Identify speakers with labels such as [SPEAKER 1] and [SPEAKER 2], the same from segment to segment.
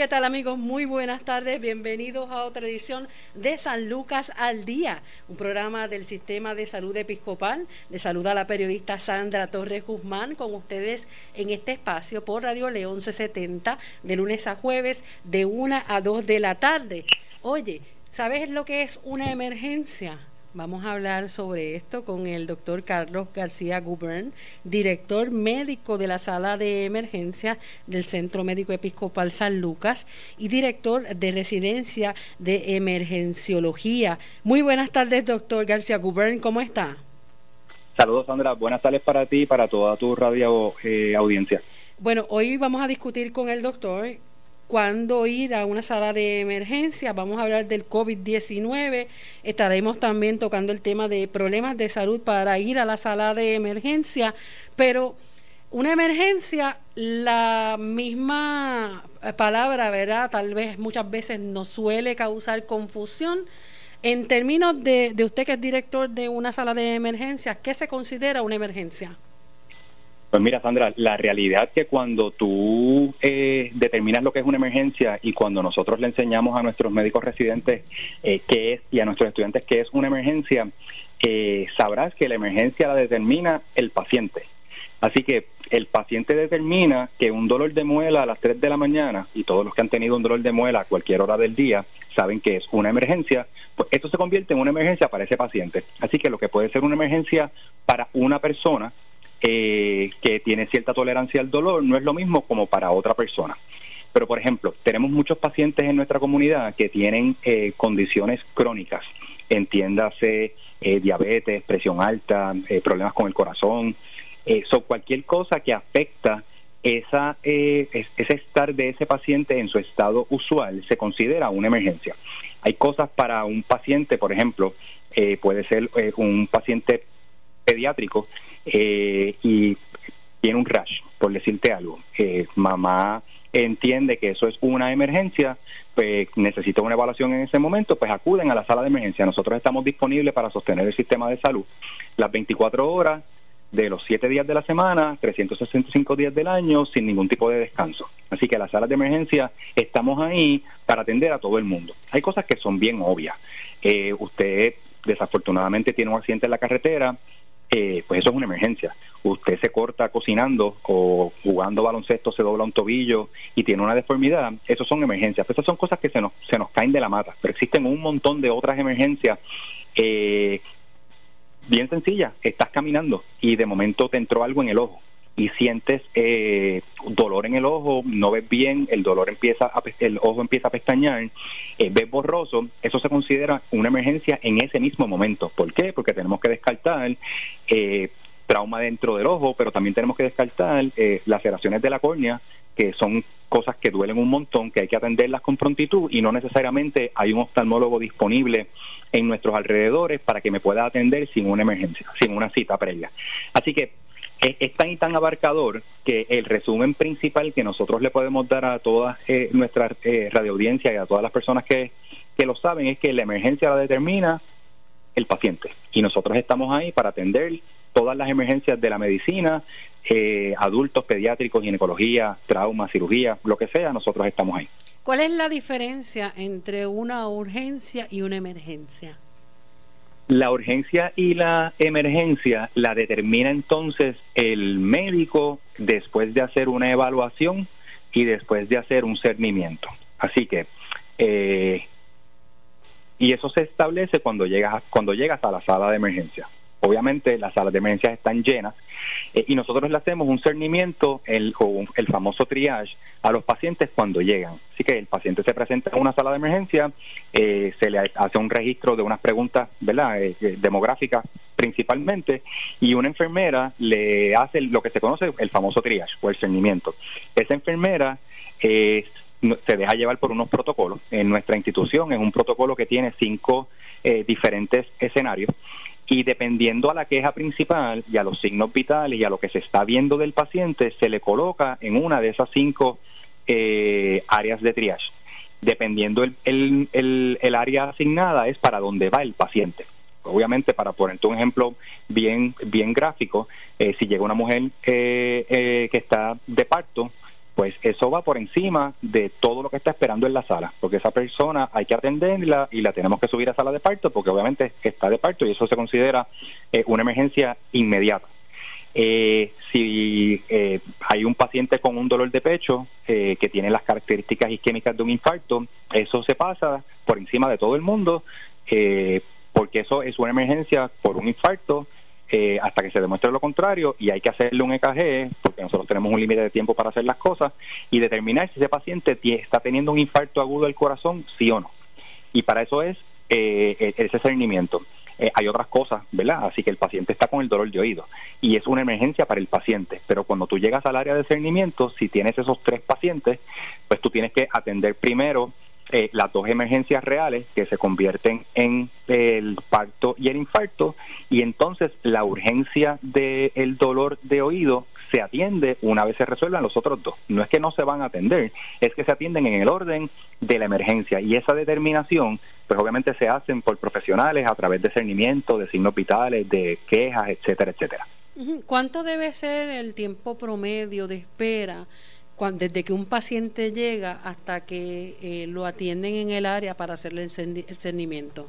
[SPEAKER 1] ¿Qué tal amigos? Muy buenas tardes. Bienvenidos a otra edición de San Lucas al Día, un programa del Sistema de Salud Episcopal. Les saluda la periodista Sandra Torres Guzmán con ustedes en este espacio por Radio León C70 de lunes a jueves de 1 a 2 de la tarde. Oye, ¿sabes lo que es una emergencia? Vamos a hablar sobre esto con el doctor Carlos García Gubern, director médico de la sala de emergencia del Centro Médico Episcopal San Lucas y director de residencia de emergenciología. Muy buenas tardes, doctor García Gubern, ¿cómo está?
[SPEAKER 2] Saludos, Sandra. Buenas tardes para ti y para toda tu radio eh, audiencia.
[SPEAKER 1] Bueno, hoy vamos a discutir con el doctor cuándo ir a una sala de emergencia. Vamos a hablar del COVID-19. Estaremos también tocando el tema de problemas de salud para ir a la sala de emergencia. Pero una emergencia, la misma palabra, ¿verdad? Tal vez muchas veces nos suele causar confusión. En términos de, de usted que es director de una sala de emergencia, ¿qué se considera una emergencia?
[SPEAKER 2] Pues mira, Sandra, la realidad es que cuando tú eh, determinas lo que es una emergencia y cuando nosotros le enseñamos a nuestros médicos residentes eh, qué es y a nuestros estudiantes qué es una emergencia, eh, sabrás que la emergencia la determina el paciente. Así que el paciente determina que un dolor de muela a las 3 de la mañana, y todos los que han tenido un dolor de muela a cualquier hora del día saben que es una emergencia, pues esto se convierte en una emergencia para ese paciente. Así que lo que puede ser una emergencia para una persona eh, que tiene cierta tolerancia al dolor no es lo mismo como para otra persona. Pero, por ejemplo, tenemos muchos pacientes en nuestra comunidad que tienen eh, condiciones crónicas, entiéndase eh, diabetes, presión alta, problemas con el corazón, eso cualquier cosa que afecta esa, ese estar de ese paciente en su estado usual se considera una emergencia. Hay cosas para un paciente, por ejemplo, puede ser un paciente pediátrico eh, y tiene un rash, por decirte algo. Eh, mamá entiende que eso es una emergencia, pues necesita una evaluación en ese momento, pues acuden a la sala de emergencia. Nosotros estamos disponibles para sostener el sistema de salud las 24 horas de los 7 días de la semana, 365 días del año, sin ningún tipo de descanso. Así que las salas de emergencia estamos ahí para atender a todo el mundo. Hay cosas que son bien obvias. Eh, usted desafortunadamente tiene un accidente en la carretera, eh, pues eso es una emergencia. Usted se corta cocinando o jugando baloncesto, se dobla un tobillo y tiene una deformidad, eso son emergencias. Pues esas son cosas que se nos, se nos caen de la mata, pero existen un montón de otras emergencias. Eh, bien sencillas, estás caminando y de momento te entró algo en el ojo y sientes eh, dolor en el ojo, no ves bien, el dolor empieza, a, el ojo empieza a pestañear, eh, ves borroso, eso se considera una emergencia en ese mismo momento. ¿Por qué? Porque tenemos que descartar eh, trauma dentro del ojo, pero también tenemos que descartar laceraciones de la córnea, que son cosas que duelen un montón, que hay que atenderlas con prontitud y no necesariamente hay un oftalmólogo disponible en nuestros alrededores para que me pueda atender sin una emergencia, sin una cita previa. Así que es, tan y tan abarcador que el resumen principal que nosotros le podemos dar a toda eh, nuestra eh, radioaudiencia y a todas las personas que, que lo saben es que la emergencia la determina el paciente y nosotros estamos ahí para atender todas las emergencias de la medicina, eh, adultos, pediátricos, ginecología, trauma, cirugía, lo que sea, nosotros estamos ahí.
[SPEAKER 1] ¿Cuál es la diferencia entre una urgencia y una emergencia?
[SPEAKER 2] La urgencia y la emergencia la determina entonces el médico después de hacer una evaluación y después de hacer un cernimiento. Así que, eh, y eso se establece cuando llegas, cuando llegas a la sala de emergencia. Obviamente las salas de emergencia están llenas eh, y nosotros le hacemos un cernimiento, el, el famoso triage, a los pacientes cuando llegan. Así que el paciente se presenta en una sala de emergencia, eh, se le hace un registro de unas preguntas ¿verdad? Eh, demográficas principalmente y una enfermera le hace lo que se conoce el famoso triage o el cernimiento. Esa enfermera se deja llevar por unos protocolos. En nuestra institución es un protocolo que tiene cinco diferentes escenarios y dependiendo a la queja principal y a los signos vitales y a lo que se está viendo del paciente, se le coloca en una de esas cinco eh, áreas de triage. Dependiendo el, el, el, área asignada es para dónde va el paciente. Obviamente, para ponerte un ejemplo bien, bien gráfico, eh, si llega una mujer eh, que está de parto, pues eso va por encima de todo lo que está esperando en la sala, porque esa persona hay que atenderla y la tenemos que subir a sala de parto, porque obviamente está de parto y eso se considera eh, una emergencia inmediata. Eh, si eh, hay un paciente con un dolor de pecho que tiene las características isquémicas de un infarto, eso se pasa por encima de todo el mundo, porque eso es una emergencia por un infarto eh, hasta que se demuestre lo contrario y hay que hacerle un EKG, porque nosotros tenemos un límite de tiempo para hacer las cosas, y determinar si ese paciente está teniendo un infarto agudo del corazón, sí o no. Y para eso es eh, e-, ese cernimiento. Eh, hay otras cosas, ¿verdad? Así que el paciente está con el dolor de oído y es una emergencia para el paciente. Pero cuando tú llegas al área de cernimiento, si tienes esos tres pacientes, pues tú tienes que atender primero eh, las dos emergencias reales que se convierten en el parto y el infarto y entonces la urgencia del dolor de oído se atiende una vez se resuelvan los otros dos. No es que no se van a atender, es que se atienden en el orden de la emergencia y esa determinación pues obviamente se hacen por profesionales a través de cernimiento, de signos vitales, de quejas, etcétera, etcétera.
[SPEAKER 1] ¿Cuánto debe ser el tiempo promedio de espera desde que un paciente llega hasta que eh, lo atienden en el área para hacerle el, cernimiento?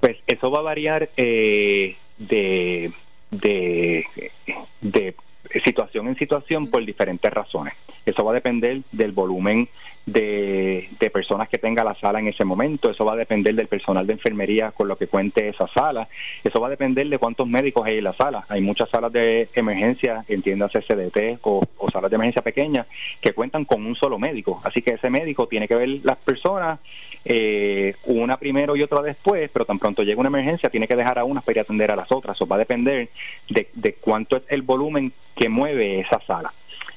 [SPEAKER 2] Pues eso va a variar eh, de, de, de situación en situación por diferentes razones. Eso va a depender del volumen de, personas que tenga la sala en ese momento, eso va a depender del personal de enfermería con lo que cuente esa sala, eso va a depender de cuántos médicos hay en la sala. Hay muchas salas de emergencia, entiéndase CDT o, o salas de emergencia pequeñas, que cuentan con un solo médico. Así que ese médico tiene que ver las personas, eh, una primero y otra después, pero tan pronto llega una emergencia, tiene que dejar a unas para ir a atender a las otras. Eso va a depender de, de cuánto es el volumen que mueve esa sala.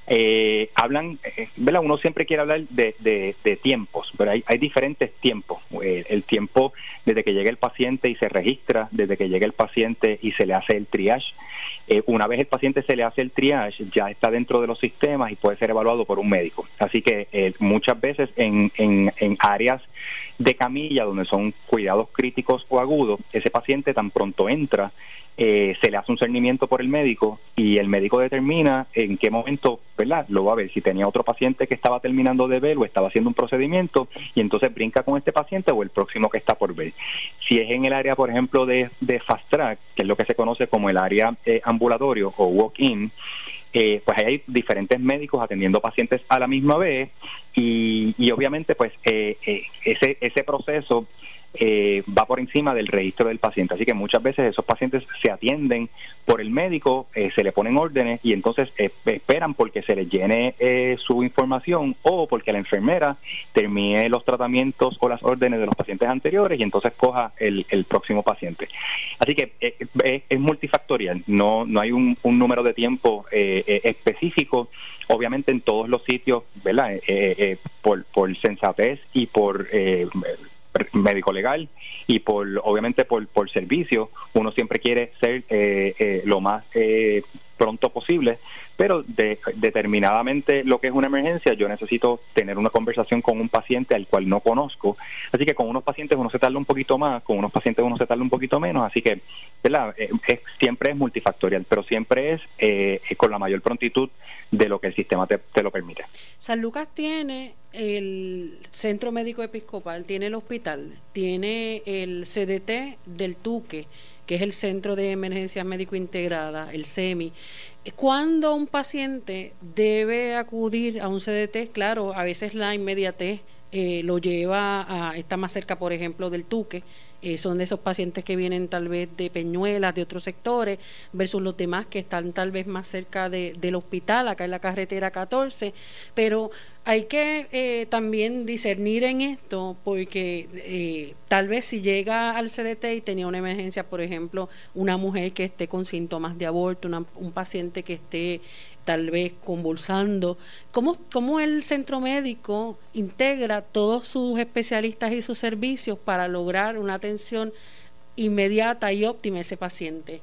[SPEAKER 2] Eh, hablan, eh, ¿verdad? Uno siempre quiere hablar de, de, tiempos, pero hay, hay diferentes tiempos. Eh, el tiempo desde que llega el paciente y se registra, desde que llega el paciente y se le hace el triage. Eh, una vez el paciente se le hace el triage, ya está dentro de los sistemas y puede ser evaluado por un médico. Así que muchas veces en, en, en áreas de camilla donde son cuidados críticos o agudos, ese paciente tan pronto entra eh, se le hace un cernimiento por el médico y el médico determina en qué momento, ¿verdad? Lo va a ver si tenía otro paciente que estaba terminando de ver o estaba haciendo un procedimiento y entonces brinca con este paciente o el próximo que está por ver. Si es en el área, por ejemplo, de, fast track, que es lo que se conoce como el área eh, ambulatorio o walk-in, eh, pues hay diferentes médicos atendiendo pacientes a la misma vez y, y obviamente pues ese, ese proceso eh, va por encima del registro del paciente. Así que muchas veces esos pacientes se atienden por el médico, eh, se le ponen órdenes y entonces eh, esperan porque se les llene su información o porque la enfermera termine los tratamientos o las órdenes de los pacientes anteriores y entonces coja el, próximo paciente. Así que es multifactorial, no, no hay un, número de tiempo específico obviamente en todos los sitios, ¿verdad? por, por sensatez y por médico legal y por obviamente por, por servicio uno siempre quiere ser eh, eh, lo más eh, pronto posible pero de, determinadamente lo que es una emergencia, yo necesito tener una conversación con un paciente al cual no conozco. Así que con unos pacientes uno se tarda un poquito más, con unos pacientes uno se tarda un poquito menos. Así que ¿verdad? Eh, siempre es multifactorial, pero siempre es eh, con la mayor prontitud de lo que el sistema te, te lo permite.
[SPEAKER 1] San Lucas tiene el Centro Médico Episcopal, tiene el hospital, tiene el CDT del Tuque que es el Centro de Emergencia Médico Integrada, el SEMI. Cuando un paciente debe acudir a un CDT, claro, a veces la inmediatez eh, lo lleva a, está más cerca, por ejemplo, del Tuque, eh, son de esos pacientes que vienen tal vez de Peñuelas, de otros sectores, versus los demás que están tal vez más cerca del hospital, acá en la carretera 14, pero hay que eh, también discernir en esto porque eh, tal vez si llega al CDT y tenía una emergencia, por ejemplo, una mujer que esté con síntomas de aborto, un paciente que esté tal vez convulsando. ¿Cómo, ¿Cómo el centro médico integra todos sus especialistas y sus servicios para lograr una atención inmediata y óptima a ese paciente?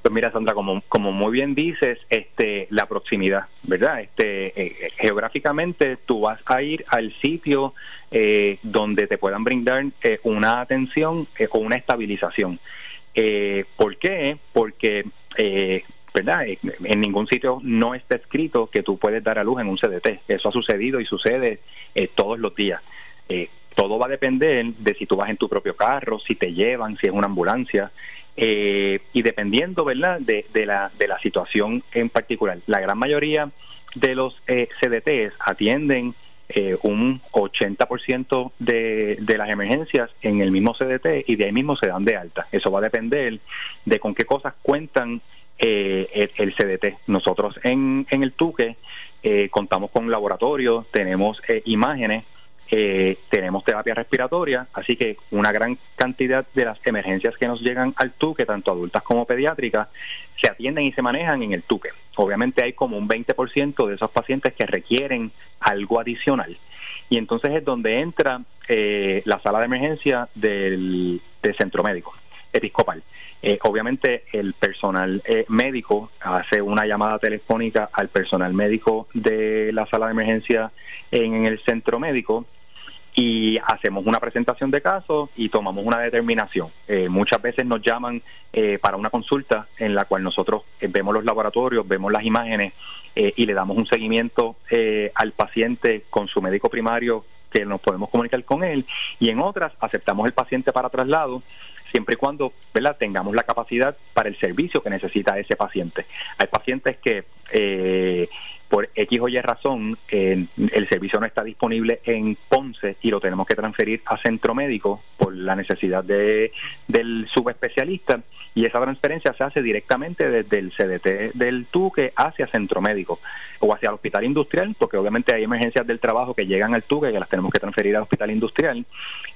[SPEAKER 2] Pues mira, Sandra, como, como muy bien dices, este, la proximidad, ¿verdad? Este, eh, geográficamente tú vas a ir al sitio eh, donde te puedan brindar eh, una atención o una estabilización. ¿Por qué? Porque ¿verdad? En ningún sitio no está escrito que tú puedes dar a luz en un CDT. Eso ha sucedido y sucede todos los días. todo va a depender de si tú vas en tu propio carro, si te llevan, si es una ambulancia. y dependiendo, ¿verdad?, de, la, de la situación en particular. La gran mayoría de los CDTs atienden eh, un 80% de, de las emergencias en el mismo CDT y de ahí mismo se dan de alta. Eso va a depender de con qué cosas cuentan eh, el, CDT. Nosotros en, en el Tuque eh, contamos con laboratorios, tenemos imágenes, tenemos terapia respiratoria, así que una gran cantidad de las emergencias que nos llegan al Tuque, tanto adultas como pediátricas, se atienden y se manejan en el Tuque. Obviamente hay como un 20% de esos pacientes que requieren algo adicional. Y entonces es donde entra eh, la sala de emergencia del, centro médico episcopal. Eh, obviamente el personal eh, médico hace una llamada telefónica al personal médico de la sala de emergencia en el centro médico y hacemos una presentación de casos y tomamos una determinación. Eh, muchas veces nos llaman eh, para una consulta en la cual nosotros eh, vemos los laboratorios, vemos las imágenes y le damos un seguimiento al paciente con su médico primario que nos podemos comunicar con él y en otras aceptamos el paciente para traslado siempre y cuando ¿verdad? tengamos la capacidad para el servicio que necesita ese paciente. Hay pacientes que por X o Y razón el servicio no está disponible en Ponce y lo tenemos que transferir a centro médico por la necesidad de, del subespecialista y esa transferencia se hace directamente desde el CDT del Tuque hacia centro médico o hacia el hospital industrial porque obviamente hay emergencias del trabajo que llegan al Tuque que las tenemos que transferir al hospital industrial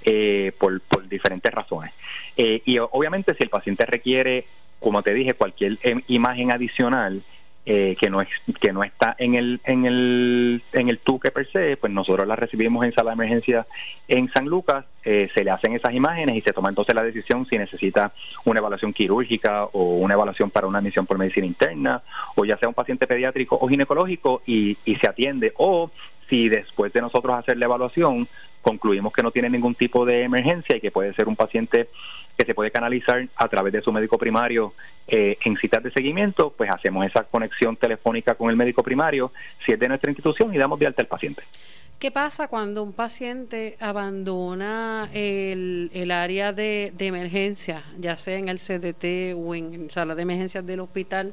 [SPEAKER 2] eh, por, por diferentes razones. Eh, y obviamente si el paciente requiere como te dije cualquier em, imagen adicional eh, que no es, que no está en el en el en el tuque per se pues nosotros la recibimos en sala de emergencia en San Lucas eh, se le hacen esas imágenes y se toma entonces la decisión si necesita una evaluación quirúrgica o una evaluación para una admisión por medicina interna o ya sea un paciente pediátrico o ginecológico y, y se atiende o si después de nosotros hacer la evaluación concluimos que no tiene ningún tipo de emergencia y que puede ser un paciente que se puede canalizar a través de su médico primario eh, en citas de seguimiento, pues hacemos esa conexión telefónica con el médico primario, si es de nuestra institución, y damos de alta al paciente.
[SPEAKER 1] ¿Qué pasa cuando un paciente abandona el, el área de, de emergencia, ya sea en el CDT o en sala de emergencias del hospital?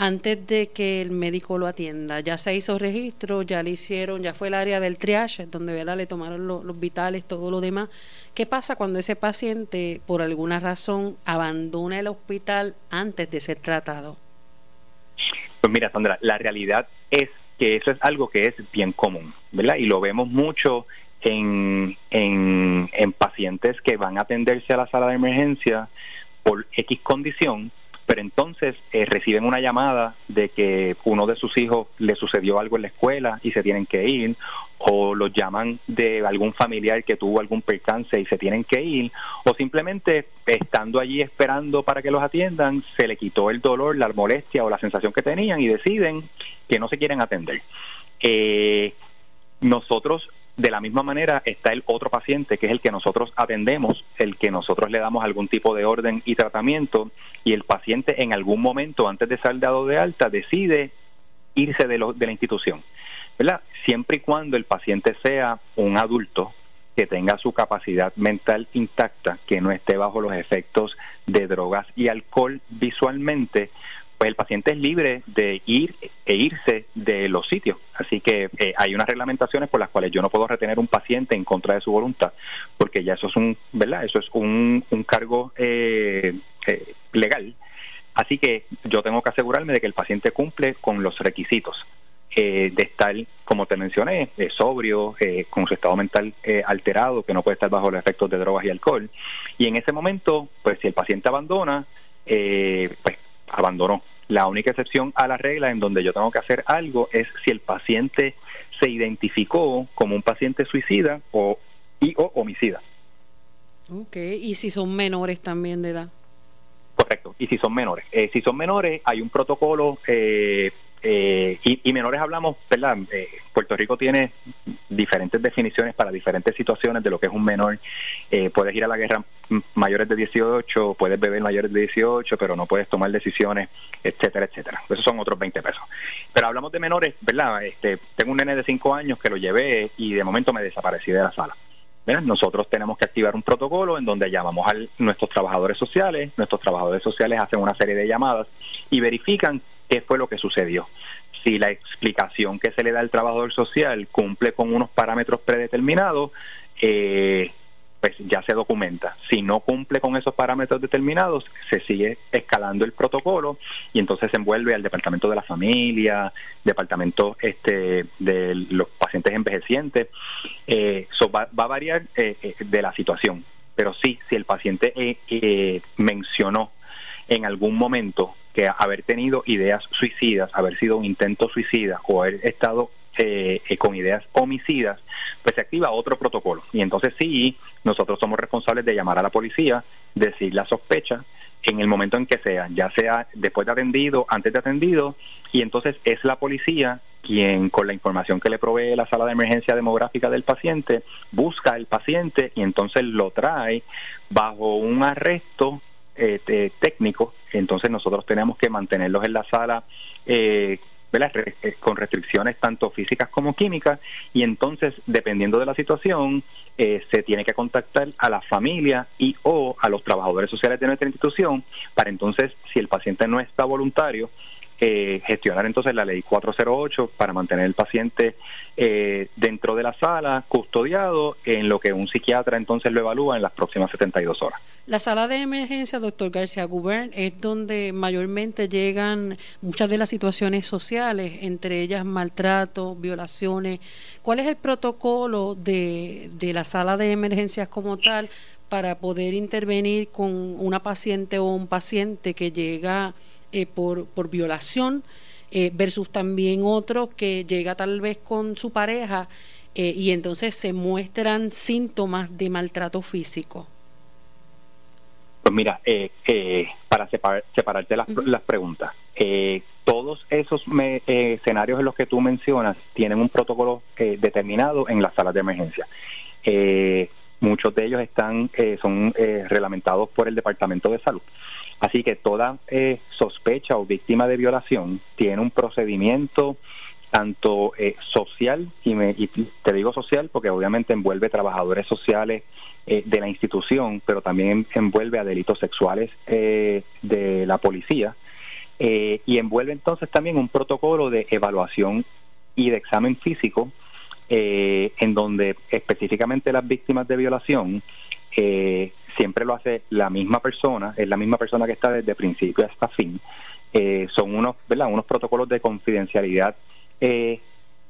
[SPEAKER 1] Antes de que el médico lo atienda. Ya se hizo registro, ya le hicieron, ya fue el área del triage, donde ¿verdad? le tomaron los vitales, todo lo demás. ¿Qué pasa cuando ese paciente, por alguna razón, abandona el hospital antes de ser tratado?
[SPEAKER 2] Pues mira, Sandra, la realidad es que eso es algo que es bien común, ¿verdad? Y lo vemos mucho en, en, en pacientes que van a atenderse a la sala de emergencia por X condición pero entonces eh, reciben una llamada de que uno de sus hijos le sucedió algo en la escuela y se tienen que ir, o los llaman de algún familiar que tuvo algún percance y se tienen que ir, o simplemente estando allí esperando para que los atiendan, se le quitó el dolor, la molestia o la sensación que tenían y deciden que no se quieren atender. Eh, nosotros de la misma manera está el otro paciente, que es el que nosotros atendemos, el que nosotros le damos algún tipo de orden y tratamiento, y el paciente en algún momento, antes de ser dado de alta, decide irse de, de la institución. ¿verdad? Siempre y cuando el paciente sea un adulto que tenga su capacidad mental intacta, que no esté bajo los efectos de drogas y alcohol visualmente, pues el paciente es libre de ir e irse de los sitios. Así que eh, hay unas reglamentaciones por las cuales yo no puedo retener un paciente en contra de su voluntad, porque ya eso es un, ¿verdad? Eso es un, un cargo eh, eh, legal. Así que yo tengo que asegurarme de que el paciente cumple con los requisitos de estar, como te mencioné, sobrio, con su estado mental alterado, que no puede estar bajo los efectos de drogas y alcohol. Y en ese momento, pues si el paciente abandona, pues abandonó. La única excepción a la regla en donde yo tengo que hacer algo es si el paciente se identificó como un paciente suicida o, y o homicida.
[SPEAKER 1] Ok, y si son menores también de edad.
[SPEAKER 2] Correcto, y si son menores. Eh, si son menores, hay un protocolo, eh, eh, y, menores hablamos, ¿verdad? Puerto Rico tiene diferentes definiciones para diferentes situaciones de lo que es un menor. Eh, puedes ir a la guerra mayores de 18, puedes beber mayores de 18, pero no puedes tomar decisiones, etcétera, etcétera. Esos son otros 20 pesos. Pero hablamos de menores, ¿verdad? Este, tengo un nene de 5 años que lo llevé y de momento me desaparecí de la sala. Nosotros tenemos que activar un protocolo en donde llamamos a nuestros trabajadores sociales, nuestros trabajadores sociales hacen una serie de llamadas y verifican qué fue lo que sucedió. Si la explicación que se le da al trabajador social cumple con unos parámetros predeterminados, eh, pues ya se documenta. Si no cumple con esos parámetros determinados, se sigue escalando el protocolo y entonces se envuelve al departamento de la familia, departamento este de los pacientes envejecientes. Eh, eso va, a variar eh, eh, de la situación, pero sí, si el paciente mencionó en algún momento que haber tenido ideas suicidas, haber sido un intento suicida o haber estado eh, con ideas homicidas, pues se activa otro protocolo. Y entonces sí, nosotros somos responsables de llamar a la policía, decir la sospecha en el momento en que sea, ya sea después de atendido, antes de atendido, y entonces es la policía quien con la información que le provee la sala de emergencia demográfica del paciente, busca al paciente y entonces lo trae bajo un arresto eh, técnico, entonces nosotros tenemos que mantenerlos en la sala eh, eh, con restricciones tanto físicas como químicas y entonces dependiendo de la situación eh, se tiene que contactar a la familia y o a los trabajadores sociales de nuestra institución para entonces si el paciente no está voluntario eh, gestionar entonces la ley 408 para mantener el paciente eh, dentro de la sala, custodiado, en lo que un psiquiatra entonces lo evalúa en las próximas 72 horas.
[SPEAKER 1] La sala de emergencia, doctor García Gubern, es donde mayormente llegan muchas de las situaciones sociales, entre ellas maltrato, violaciones. ¿Cuál es el protocolo de, de la sala de emergencias como tal para poder intervenir con una paciente o un paciente que llega eh, por, por violación eh, versus también otro que llega tal vez con su pareja eh, y entonces se muestran síntomas de maltrato físico?
[SPEAKER 2] Pues mira, para separarte las, las preguntas, todos esos escenarios en los que tú mencionas tienen un protocolo determinado en las salas de emergencia. muchos de ellos están son reglamentados por el Departamento de Salud. Así que toda eh, sospecha o víctima de violación tiene un procedimiento tanto eh, social, y, me, te digo social porque obviamente envuelve trabajadores sociales eh, de la institución, pero también envuelve a delitos sexuales de la policía, y envuelve entonces también un protocolo de evaluación y de examen físico, en donde específicamente las víctimas de violación siempre lo hace la misma persona, es la misma persona que está desde principio hasta fin. Eh, son unos, ¿verdad? unos protocolos de confidencialidad eh,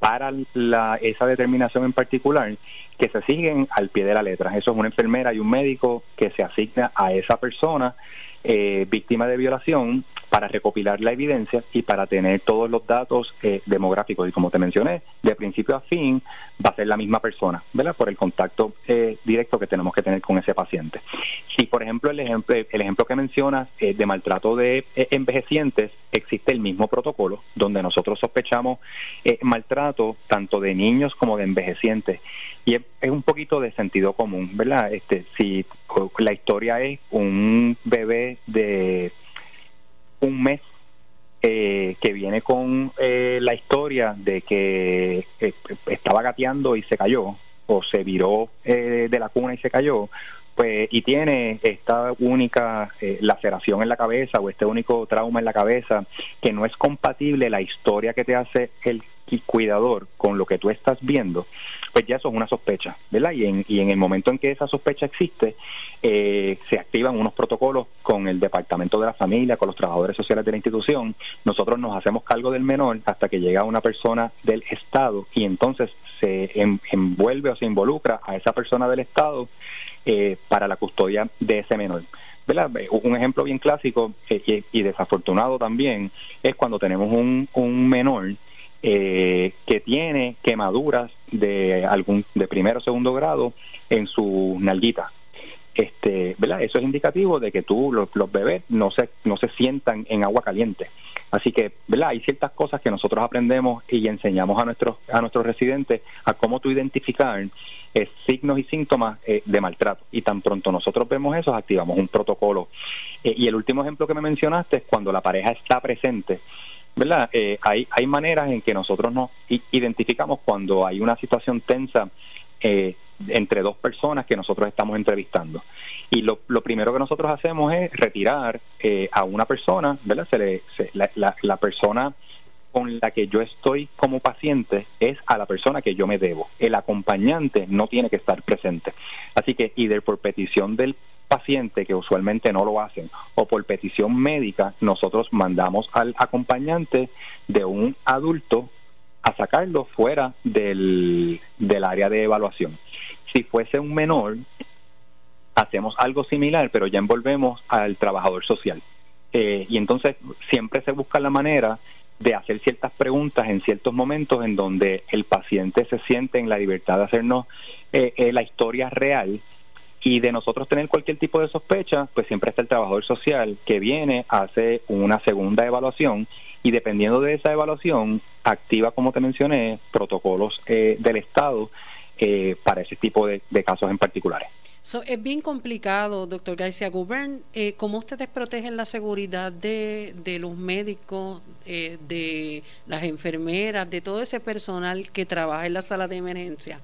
[SPEAKER 2] para la, esa determinación en particular que se siguen al pie de la letra. Eso es una enfermera y un médico que se asigna a esa persona eh, víctima de violación para recopilar la evidencia y para tener todos los datos eh, demográficos. Y como te mencioné, de principio a fin va a ser la misma persona, ¿verdad? Por el contacto eh, directo que tenemos que tener con ese paciente. Si, por ejemplo, el ejemplo, el ejemplo que mencionas eh, de maltrato de envejecientes, existe el mismo protocolo donde nosotros sospechamos maltrato tanto de niños como de envejecientes. Y es, es un poquito de sentido común, ¿verdad? Este, si la historia es un bebé de un mes eh, que viene con eh, la historia de que eh, estaba gateando y se cayó, o se viró de la cuna y se cayó, pues y tiene esta única laceración en la cabeza o este único trauma en la cabeza que no es compatible la historia que te hace el cuidador con lo que tú estás viendo, pues ya eso es una sospecha, ¿verdad? Y en, y en el momento en que esa sospecha existe, eh, se activan unos protocolos con el Departamento de la Familia, con los trabajadores sociales de la institución. Nosotros nos hacemos cargo del menor hasta que llega una persona del Estado y entonces se envuelve o se involucra a esa persona del Estado eh, para la custodia de ese menor. ¿verdad? Un ejemplo bien clásico eh, y, desafortunado también es cuando tenemos un menor eh, que tiene quemaduras de algún de primero o segundo grado en su nalguita este, ¿verdad? Eso es indicativo de que tú, los, los, bebés, no se, no se sientan en agua caliente. Así que, ¿verdad? Hay ciertas cosas que nosotros aprendemos y enseñamos a nuestros, a nuestros residentes a cómo tú identificar eh, signos y síntomas eh, de maltrato. Y tan pronto nosotros vemos eso, activamos un protocolo. Eh, y el último ejemplo que me mencionaste es cuando la pareja está presente. ¿Verdad? hay, hay maneras en que nosotros nos identificamos cuando hay una situación tensa eh, entre dos personas que nosotros estamos entrevistando. Y lo, lo primero que nosotros hacemos es retirar eh, a una persona, ¿verdad? Se le, la, la, persona con la que yo estoy como paciente es a la persona que yo me debo. El acompañante no tiene que estar presente. Así que, y por petición del paciente, que usualmente no lo hacen, o por petición médica, nosotros mandamos al acompañante de un adulto a sacarlo fuera del, del área de evaluación. Si fuese un menor, hacemos algo similar, pero ya envolvemos al trabajador social. Eh, y entonces siempre se busca la manera de hacer ciertas preguntas en ciertos momentos en donde el paciente se siente en la libertad de hacernos eh, eh, la historia real y de nosotros tener cualquier tipo de sospecha, pues siempre está el trabajador social que viene, hace una segunda evaluación y dependiendo de esa evaluación, activa, como te mencioné, protocolos eh, del Estado eh, para ese tipo de, casos en particulares.
[SPEAKER 1] es bien complicado, doctor García Gubern. Eh, ¿Cómo ustedes protegen la seguridad de, de los médicos, eh, de las enfermeras, de todo ese personal que trabaja en la sala de emergencia?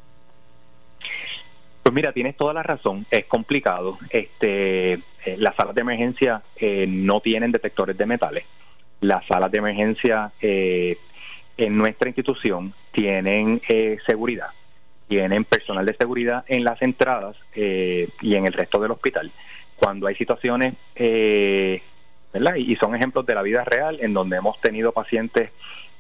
[SPEAKER 2] Pues mira, tienes toda la razón, es complicado. Este, eh, las salas de emergencia eh, no tienen detectores de metales. Las salas de emergencia eh, en nuestra institución tienen seguridad, tienen personal de seguridad en las entradas y en el resto del hospital. Cuando hay situaciones, ¿verdad? Y son ejemplos de la vida real en donde hemos tenido pacientes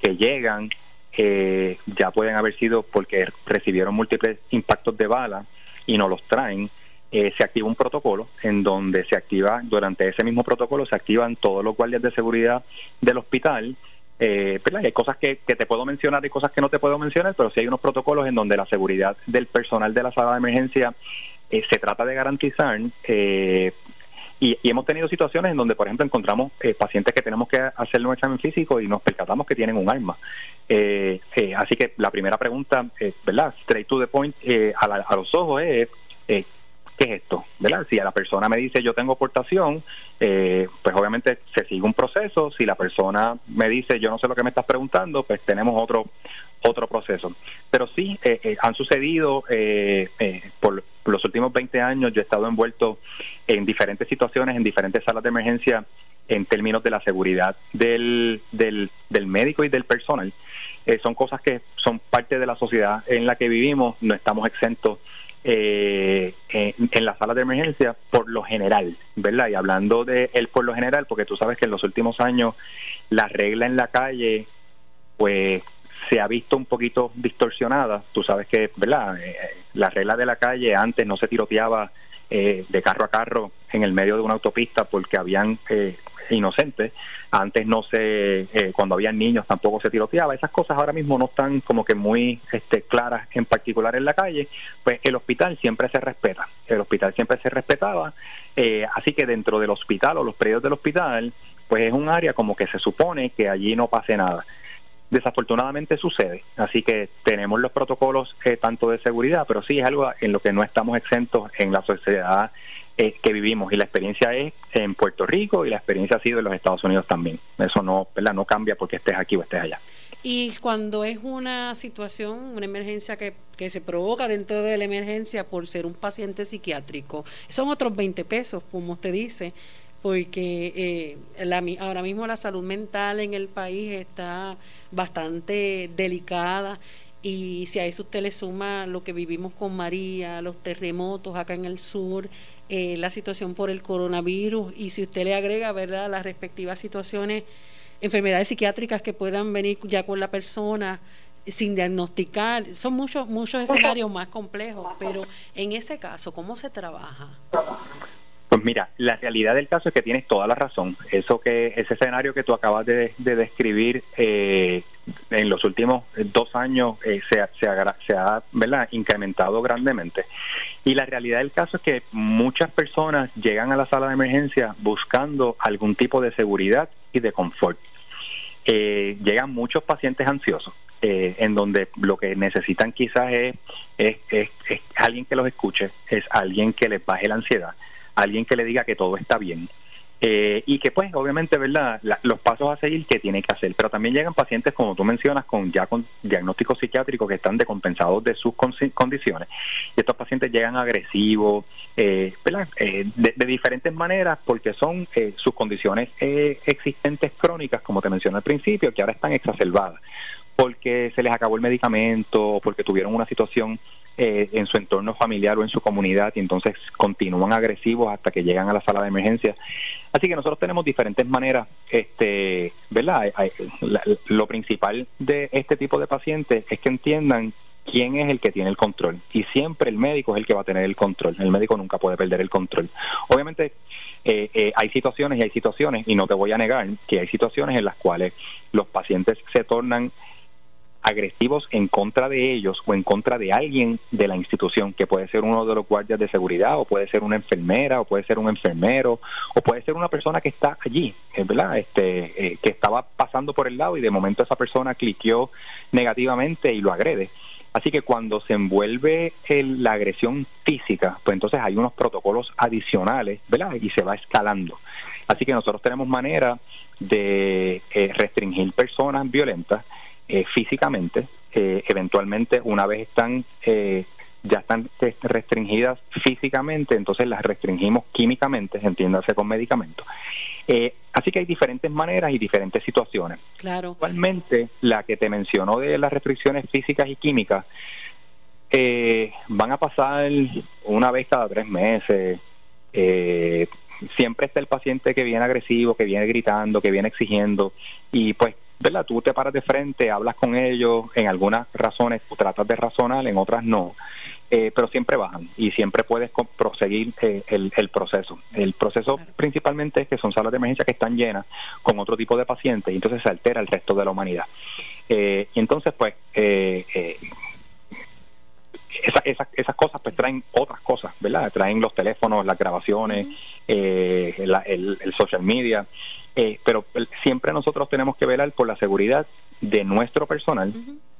[SPEAKER 2] que llegan, ya pueden haber sido porque recibieron múltiples impactos de bala y nos los traen, eh, se activa un protocolo en donde se activa, durante ese mismo protocolo se activan todos los guardias de seguridad del hospital. Eh, hay cosas que, te puedo mencionar y cosas que no te puedo mencionar, pero sí hay unos protocolos en donde la seguridad del personal de la sala de emergencia eh, se trata de garantizar. Eh, y, hemos tenido situaciones en donde, por ejemplo, encontramos pacientes que tenemos que hacerle un examen físico y nos percatamos que tienen un arma. Eh, eh, así que la primera pregunta, eh, ¿verdad? Straight to the point, eh, a, a, los ojos es, ¿qué es esto? ¿verdad? Si a la persona me dice yo tengo portación, pues obviamente se sigue un proceso. Si la persona me dice yo no sé lo que me estás preguntando, pues tenemos otro otro proceso. Pero sí, han sucedido por los últimos 20 años, yo he estado envuelto en diferentes situaciones, en diferentes salas de emergencia en términos de la seguridad del, del, del médico y del personal. Eh, son cosas que son parte de la sociedad en la que vivimos, no estamos exentos eh, en, en las salas de emergencia por lo general, ¿verdad? Y hablando de él por lo general, porque tú sabes que en los últimos años la regla en la calle, pues se ha visto un poquito distorsionada. Tú sabes que, ¿verdad? Eh, la regla de la calle antes no se tiroteaba de carro a carro en el medio de una autopista porque habían eh, inocentes. Antes no se, eh, cuando había niños tampoco se tiroteaba. Esas cosas ahora mismo no están como que muy este, claras, en particular en la calle. Pues el hospital siempre se respeta. El hospital siempre se respetaba. Eh, así que dentro del hospital o los predios del hospital, pues es un área como que se supone que allí no pase nada desafortunadamente sucede. Así que tenemos los protocolos eh, tanto de seguridad, pero sí es algo en lo que no estamos exentos en la sociedad eh, que vivimos y la experiencia es en Puerto Rico y la experiencia ha sido en los Estados Unidos también. Eso no, ¿verdad? no cambia porque estés aquí o estés allá.
[SPEAKER 1] Y cuando es una situación, una emergencia que, que se provoca dentro de la emergencia por ser un paciente psiquiátrico, son otros 20 pesos, como usted dice, porque eh, la, ahora mismo la salud mental en el país está bastante delicada y si a eso usted le suma lo que vivimos con María, los terremotos acá en el sur, eh, la situación por el coronavirus y si usted le agrega, ¿verdad?, las respectivas situaciones, enfermedades psiquiátricas que puedan venir ya con la persona sin diagnosticar, son muchos muchos escenarios más complejos, pero en ese caso, ¿cómo se trabaja?
[SPEAKER 2] Pues mira, la realidad del caso es que tienes toda la razón. Eso que ese escenario que tú acabas de, describir, eh, en los últimos dos años se, se, se, ha ¿verdad? incrementado grandemente. Y la realidad del caso es que muchas personas llegan a la sala de emergencia buscando algún tipo de seguridad y de confort. llegan muchos pacientes ansiosos eh, en donde lo que necesitan quizás es, es, alguien que los escuche, es alguien que les baje la ansiedad, alguien que le diga que todo está bien. Eh, y que pues obviamente verdad los pasos a seguir que tiene que hacer. Pero también llegan pacientes como tú mencionas con ya con diagnósticos psiquiátricos que están decompensados de sus condiciones. Y estos pacientes llegan agresivos eh, eh, de, de, diferentes maneras porque son sus condiciones existentes crónicas como te mencioné al principio que ahora están exacerbadas porque se les acabó el medicamento o porque tuvieron una situación eh, en su entorno familiar o en su comunidad y entonces continúan agresivos hasta que llegan a la sala de emergencia. Así que nosotros tenemos diferentes maneras, este, ¿verdad? lo principal de este tipo de pacientes es que entiendan quién es el que tiene el control. Y siempre el médico es el que va a tener el control. El médico nunca puede perder el control. Obviamente eh, eh, hay situaciones y hay situaciones, y no te voy a negar que hay situaciones en las cuales los pacientes se tornan agresivos en contra de ellos o en contra de alguien de la institución, que puede ser uno de los guardias de seguridad o puede ser una enfermera o puede ser un enfermero o puede ser una persona que está allí, eh, ¿verdad? Este, eh, que estaba pasando por el lado y de momento esa persona cliqueó negativamente y lo agrede. Así que cuando se envuelve la agresión física, pues entonces hay unos protocolos adicionales, ¿verdad? Y se va escalando. Así que nosotros tenemos manera de eh, restringir personas violentas eh, físicamente, eh, eventualmente una vez están eh, ya están restringidas físicamente, entonces las restringimos químicamente, entiéndase con medicamentos. así que hay diferentes maneras y diferentes situaciones.
[SPEAKER 1] Claro.
[SPEAKER 2] Actualmente, la que te mencionó de las restricciones físicas y químicas, van a pasar una vez cada tres meses. siempre está el paciente que viene agresivo, que viene gritando, que viene exigiendo, y pues ¿verdad? Tú te paras de frente, hablas con ellos, en algunas razones tú tratas de razonar, en otras no, eh, pero siempre bajan y siempre puedes proseguir eh, el, el, proceso. El proceso principalmente es que son salas de emergencia que están llenas con otro tipo de pacientes y entonces se altera el resto de la humanidad. Eh, y entonces, pues, esas, esas cosas pues traen otras cosas, ¿verdad? Traen los teléfonos, las grabaciones, el, el social media. Eh, pero siempre nosotros tenemos que velar por la seguridad de nuestro personal,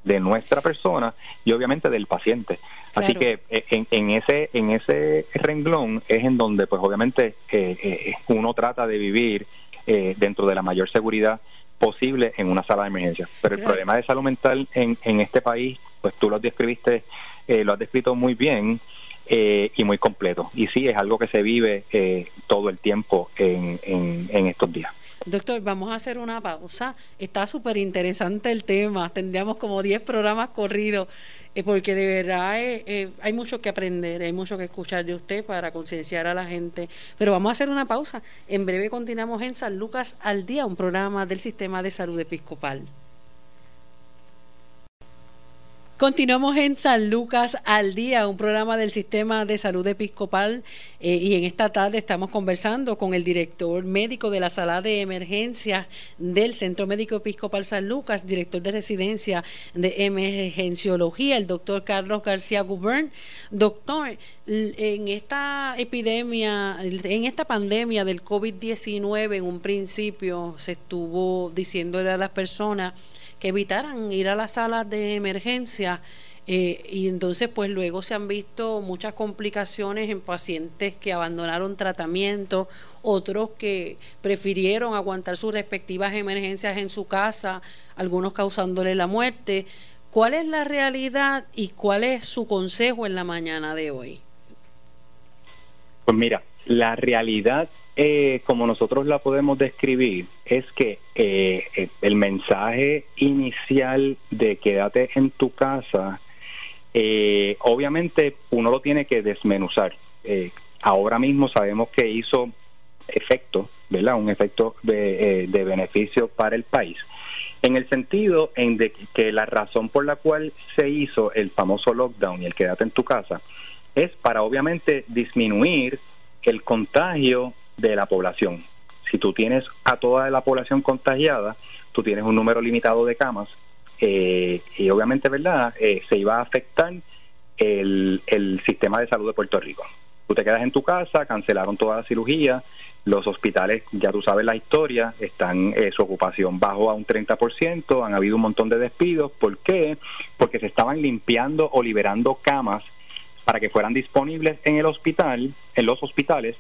[SPEAKER 2] de nuestra persona y obviamente del paciente. Así que eh, en, ese en ese renglón es en donde pues obviamente eh, uno trata de vivir dentro de la mayor seguridad posible en una sala de emergencia. Pero el problema de salud mental en, en este país, pues tú lo describiste, lo has descrito muy bien. y muy completo. Y sí, es algo que se vive todo el tiempo en, en estos días.
[SPEAKER 1] Doctor, vamos a hacer una pausa. Está súper interesante el tema. Tendríamos como 10 programas corridos, eh, porque de verdad eh, eh, hay mucho que aprender, hay mucho que escuchar de usted para concienciar a la gente. Pero vamos a hacer una pausa. En breve continuamos en San Lucas al Día, un programa del Sistema de Salud Episcopal. Continuamos en San Lucas al día, un programa del Sistema de Salud Episcopal eh, y en esta tarde estamos conversando con el director médico de la sala de emergencia del Centro Médico Episcopal San Lucas, director de residencia de emergenciología, el doctor Carlos García Gubern. Doctor, en esta epidemia, en esta pandemia del COVID-19, en un principio se estuvo diciéndole a las personas que evitaran ir a las salas de emergencia. Eh, y entonces, pues luego se han visto muchas complicaciones en pacientes que abandonaron tratamiento, otros que prefirieron aguantar sus respectivas emergencias en su casa, algunos causándole la muerte. ¿Cuál es la realidad y cuál es su consejo en la mañana de hoy?
[SPEAKER 2] Pues mira, la realidad eh, como nosotros la podemos describir, es que eh, eh, el mensaje inicial de quédate en tu casa, obviamente uno lo tiene que desmenuzar. ahora mismo sabemos que hizo efecto, ¿verdad? Un efecto de, de beneficio para el país. En el sentido en de que la razón por la cual se hizo el famoso lockdown y el quédate en tu casa es para obviamente disminuir el contagio de la población. Si tú tienes a toda la población contagiada, tú tienes un número limitado de camas y obviamente, ¿verdad?, se iba a afectar el, el sistema de salud de Puerto Rico. Tú te quedas en tu casa, cancelaron toda la cirugía, los hospitales, ya tú sabes la historia, están eh, su ocupación bajo a un 30%, han habido un montón de despidos. ¿Por qué? Porque se estaban limpiando o liberando camas para que fueran disponibles en el hospital, en los hospitales,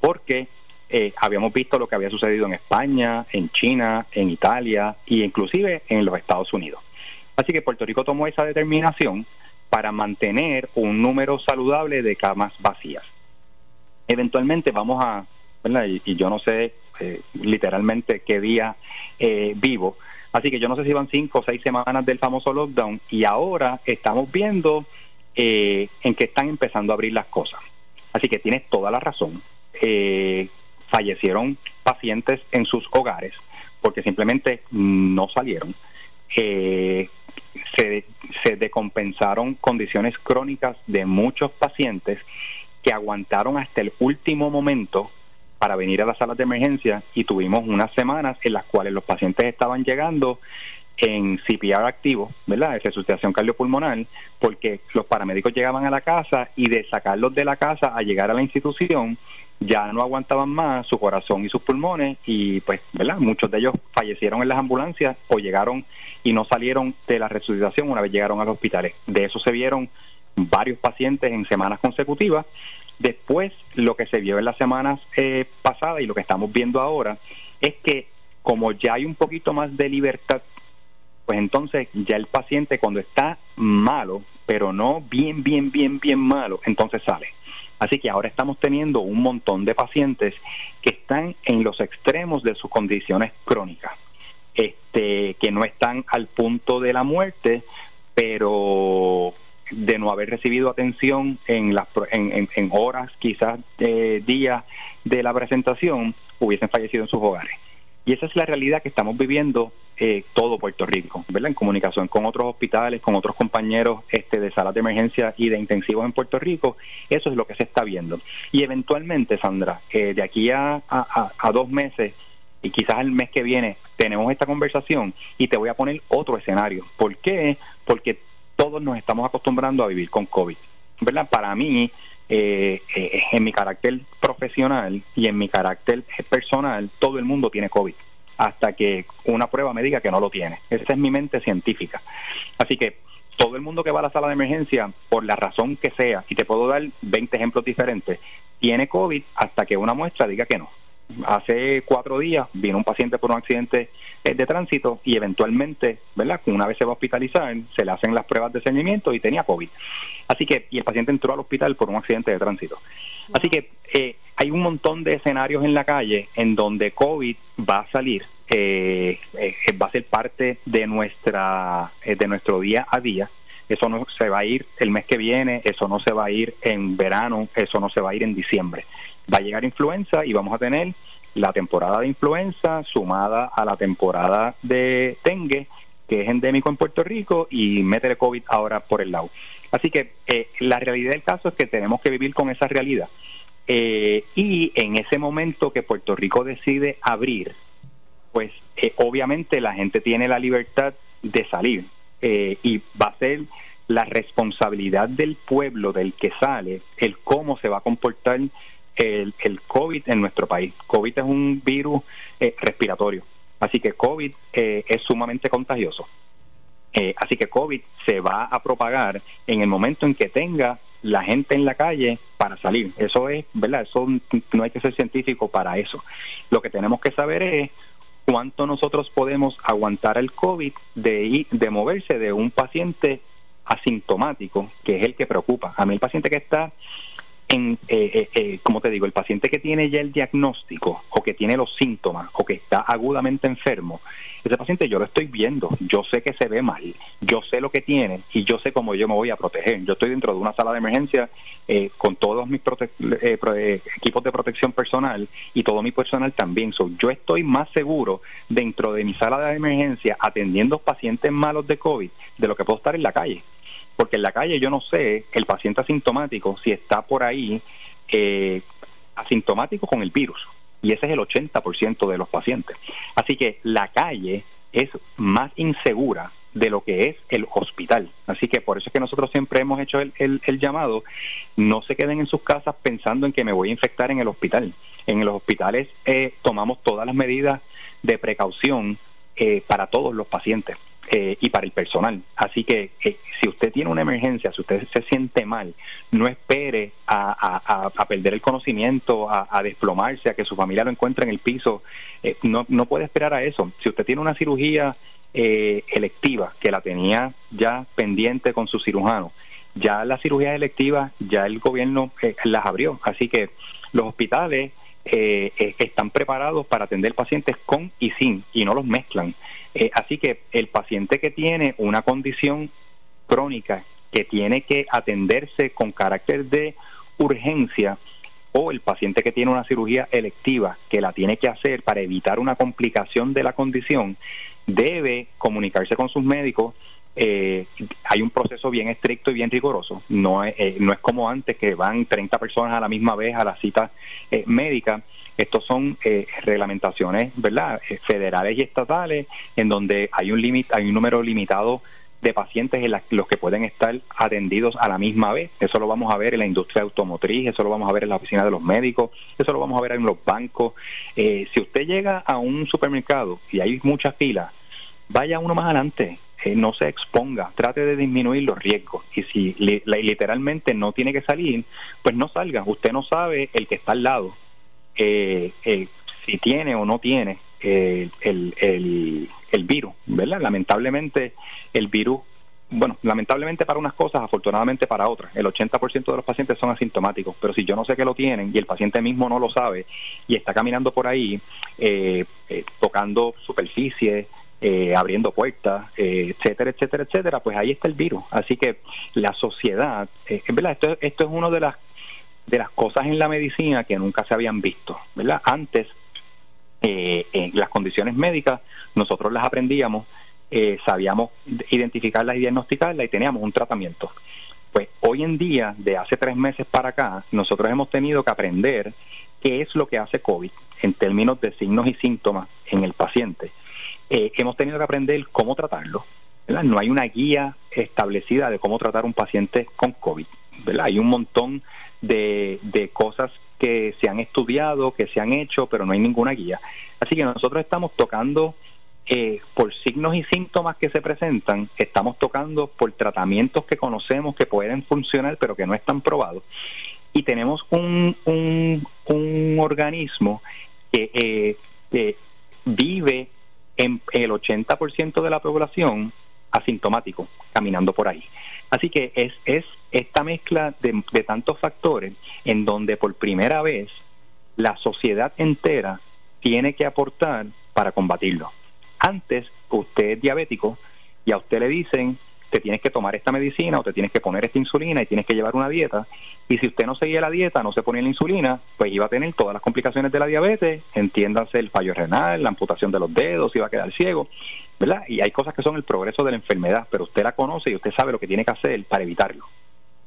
[SPEAKER 2] porque eh, habíamos visto lo que había sucedido en España, en China, en Italia e inclusive en los Estados Unidos. Así que Puerto Rico tomó esa determinación para mantener un número saludable de camas vacías. Eventualmente vamos a, Y, yo no sé eh, literalmente qué día eh, vivo, así que yo no sé si van cinco o seis semanas del famoso lockdown y ahora estamos viendo eh, en que están empezando a abrir las cosas. Así que tienes toda la razón. Fallecieron pacientes en sus hogares porque simplemente no salieron. Eh, se, se decompensaron condiciones crónicas de muchos pacientes que aguantaron hasta el último momento para venir a las salas de emergencia y tuvimos unas semanas en las cuales los pacientes estaban llegando en CPR activo, ¿verdad? En resucitación cardiopulmonar, porque los paramédicos llegaban a la casa y de sacarlos de la casa a llegar a la institución ya no aguantaban más su corazón y sus pulmones y pues, ¿verdad? Muchos de ellos fallecieron en las ambulancias o llegaron y no salieron de la resucitación una vez llegaron a los hospitales. De eso se vieron varios pacientes en semanas consecutivas. Después, lo que se vio en las semanas eh, pasadas y lo que estamos viendo ahora es que como ya hay un poquito más de libertad, pues entonces ya el paciente cuando está malo, pero no bien, bien, bien, bien malo, entonces sale. Así que ahora estamos teniendo un montón de pacientes que están en los extremos de sus condiciones crónicas, este, que no están al punto de la muerte, pero de no haber recibido atención en, las, en, en, horas, quizás eh, días de la presentación, hubiesen fallecido en sus hogares. Y esa es la realidad que estamos viviendo eh, todo Puerto Rico, ¿verdad? En comunicación con otros hospitales, con otros compañeros este, de salas de emergencia y de intensivos en Puerto Rico, eso es lo que se está viendo. Y eventualmente, Sandra, eh, de aquí a, a, dos meses y quizás el mes que viene, tenemos esta conversación y te voy a poner otro escenario. ¿Por qué? Porque todos nos estamos acostumbrando a vivir con COVID. ¿verdad? Para mí, eh, en mi carácter profesional y en mi carácter personal, todo el mundo tiene COVID hasta que una prueba me diga que no lo tiene. Esa es mi mente científica. Así que todo el mundo que va a la sala de emergencia, por la razón que sea, y te puedo dar 20 ejemplos diferentes, tiene COVID hasta que una muestra diga que no. Hace cuatro días vino un paciente por un accidente eh, de tránsito y eventualmente, ¿verdad? Una vez se va a hospitalizar, se le hacen las pruebas de seguimiento y tenía COVID. Así que, y el paciente entró al hospital por un accidente de tránsito. Así que eh, hay un montón de escenarios en la calle en donde COVID va a salir, eh, eh, va a ser parte de nuestra de nuestro día a día. Eso no se va a ir el mes que viene, eso no se va a ir en verano, eso no se va a ir en diciembre. Va a llegar influenza y vamos a tener la temporada de influenza sumada a la temporada de dengue, que es endémico en Puerto Rico, y meter COVID ahora por el lado. Así que la realidad del caso es que tenemos que vivir con esa realidad. Eh, y en ese momento que Puerto Rico decide abrir, pues eh, obviamente la gente tiene la libertad de salir eh, y va a ser la responsabilidad del pueblo del que sale el cómo se va a comportar el, el COVID en nuestro país. COVID es un virus respiratorio, así que COVID es sumamente contagioso. así que COVID se va a propagar en el momento en que tenga la gente en la calle para salir. Eso es, ¿verdad? Eso no hay que ser científico para eso. Lo que tenemos que saber es cuánto nosotros podemos aguantar el COVID de, de moverse de un paciente asintomático, que es el que preocupa. A mí el paciente que está en, eh, eh, eh, como te digo, el paciente que tiene ya el diagnóstico o que tiene los síntomas o que está agudamente enfermo, ese paciente yo lo estoy viendo, yo sé que se ve mal, yo sé lo que tiene y yo sé cómo yo me voy a proteger. Yo estoy dentro de una sala de emergencia eh, con todos mis equipos de protección personal y todo mi personal también. So, yo estoy más seguro dentro de mi sala de emergencia atendiendo pacientes malos de COVID de lo que puedo estar en la calle porque en la calle yo no sé el paciente asintomático si está por ahí eh, asintomático con el virus. Y ese es el 80% de los pacientes. Así que la calle es más insegura de lo que es el hospital. Así que por eso es que nosotros siempre hemos hecho el, el, llamado, no se queden en sus casas pensando en que me voy a infectar en el hospital. En los hospitales eh, tomamos todas las medidas de precaución eh, para todos los pacientes. Eh, y para el personal. Así que si usted tiene una emergencia, si usted se siente mal, no espere a, perder el conocimiento, a, desplomarse, a que su familia lo encuentre en el piso. no, no puede esperar a eso. Si usted tiene una cirugía eh, electiva que la tenía ya pendiente con su cirujano. Ya las cirugías electivas, ya el gobierno eh, las abrió, así que los hospitales eh, están preparados para atender pacientes con y sin, y no los mezclan. Así que el paciente que tiene una condición crónica que tiene que atenderse con carácter de urgencia, o el paciente que tiene una cirugía electiva que la tiene que hacer para evitar una complicación de la condición, debe comunicarse con sus médicos. Eh, hay un proceso bien estricto y bien riguroso. No es, eh, no es como antes que van 30 personas a la misma vez a la cita eh, médica. Estos son reglamentaciones, ¿verdad? federales y estatales en donde hay un límite, hay un número limitado de pacientes en los que pueden estar atendidos a la misma vez. Eso lo vamos a ver en la industria automotriz, eso lo vamos a ver en la oficina de los médicos, eso lo vamos a ver en los bancos. si usted llega a un supermercado y hay muchas filas, vaya uno más adelante, eh, no se exponga, trate de disminuir los riesgos. Y si literalmente no tiene que salir, pues no salga. Usted no sabe el que está al lado, eh, eh, si tiene o no tiene el, el, el virus, ¿verdad? Lamentablemente el virus bueno, lamentablemente para unas cosas, afortunadamente para otras. El 80% de los pacientes son asintomáticos, pero si yo no sé que lo tienen y el paciente mismo no lo sabe y está caminando por ahí, tocando superficies, eh, abriendo puertas, eh, etcétera, etcétera, etcétera, pues ahí está el virus. Así que la sociedad, eh, verdad, esto, esto es una de las de las cosas en la medicina que nunca se habían visto, ¿verdad? Antes, en las condiciones médicas, nosotros las aprendíamos, sabíamos identificarlas y diagnosticarlas y teníamos un tratamiento. Pues hoy en día, de hace tres meses para acá, nosotros hemos tenido que aprender qué es lo que hace COVID en términos de signos y síntomas en el paciente eh, hemos tenido que aprender cómo tratarlo. No hay una guía establecida de cómo tratar un paciente con COVID. ¿verdad? Hay un montón de, cosas que se han estudiado, que se han hecho, pero no hay ninguna guía. Así que nosotros estamos tocando eh, por signos y síntomas que se presentan, estamos tocando por tratamientos que conocemos que pueden funcionar, pero que no están probados. Y tenemos un, organismo que, eh, vive en el 80% de la población asintomático, caminando por ahí. Así que es, es esta mezcla de, de tantos factores en donde por primera vez la sociedad entera tiene que aportar para combatirlo. Antes, usted es diabético y a usted le dicen te tienes que tomar esta medicina o te tienes que poner esta insulina y tienes que llevar una dieta. Y si usted no seguía la dieta, no se ponía la insulina, pues iba a tener todas las complicaciones de la diabetes, entiéndase el fallo renal, la amputación de los dedos, iba a quedar ciego, ¿verdad? Y hay cosas que son el progreso de la enfermedad, pero usted la conoce y usted sabe lo que tiene que hacer para evitarlo.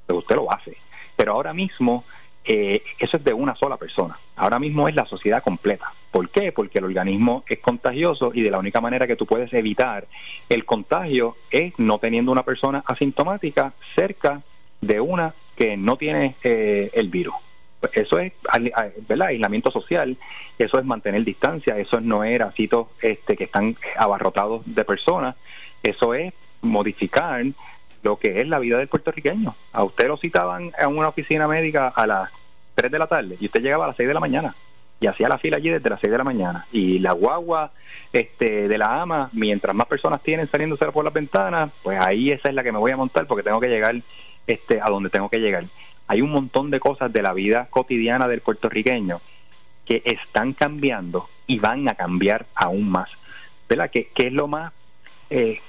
[SPEAKER 2] Pero usted lo hace. Pero ahora mismo eh, eso es de una sola persona. Ahora mismo es la sociedad completa. ¿Por qué? Porque el organismo es contagioso y de la única manera que tú puedes evitar el contagio es no teniendo una persona asintomática cerca de una que no tiene eh, el virus. Eso es ¿verdad? aislamiento social, eso es mantener distancia, eso no es sitios este, que están abarrotados de personas, eso es modificar lo que es la vida del puertorriqueño. A usted lo citaban en una oficina médica a las 3 de la tarde y usted llegaba a las 6 de la mañana y hacía la fila allí desde las 6 de la mañana. Y la guagua este, de la ama, mientras más personas tienen saliéndose por las ventanas, pues ahí esa es la que me voy a montar porque tengo que llegar este, a donde tengo que llegar. Hay un montón de cosas de la vida cotidiana del puertorriqueño que están cambiando y van a cambiar aún más. ¿Verdad? ¿Qué, qué es lo más eh,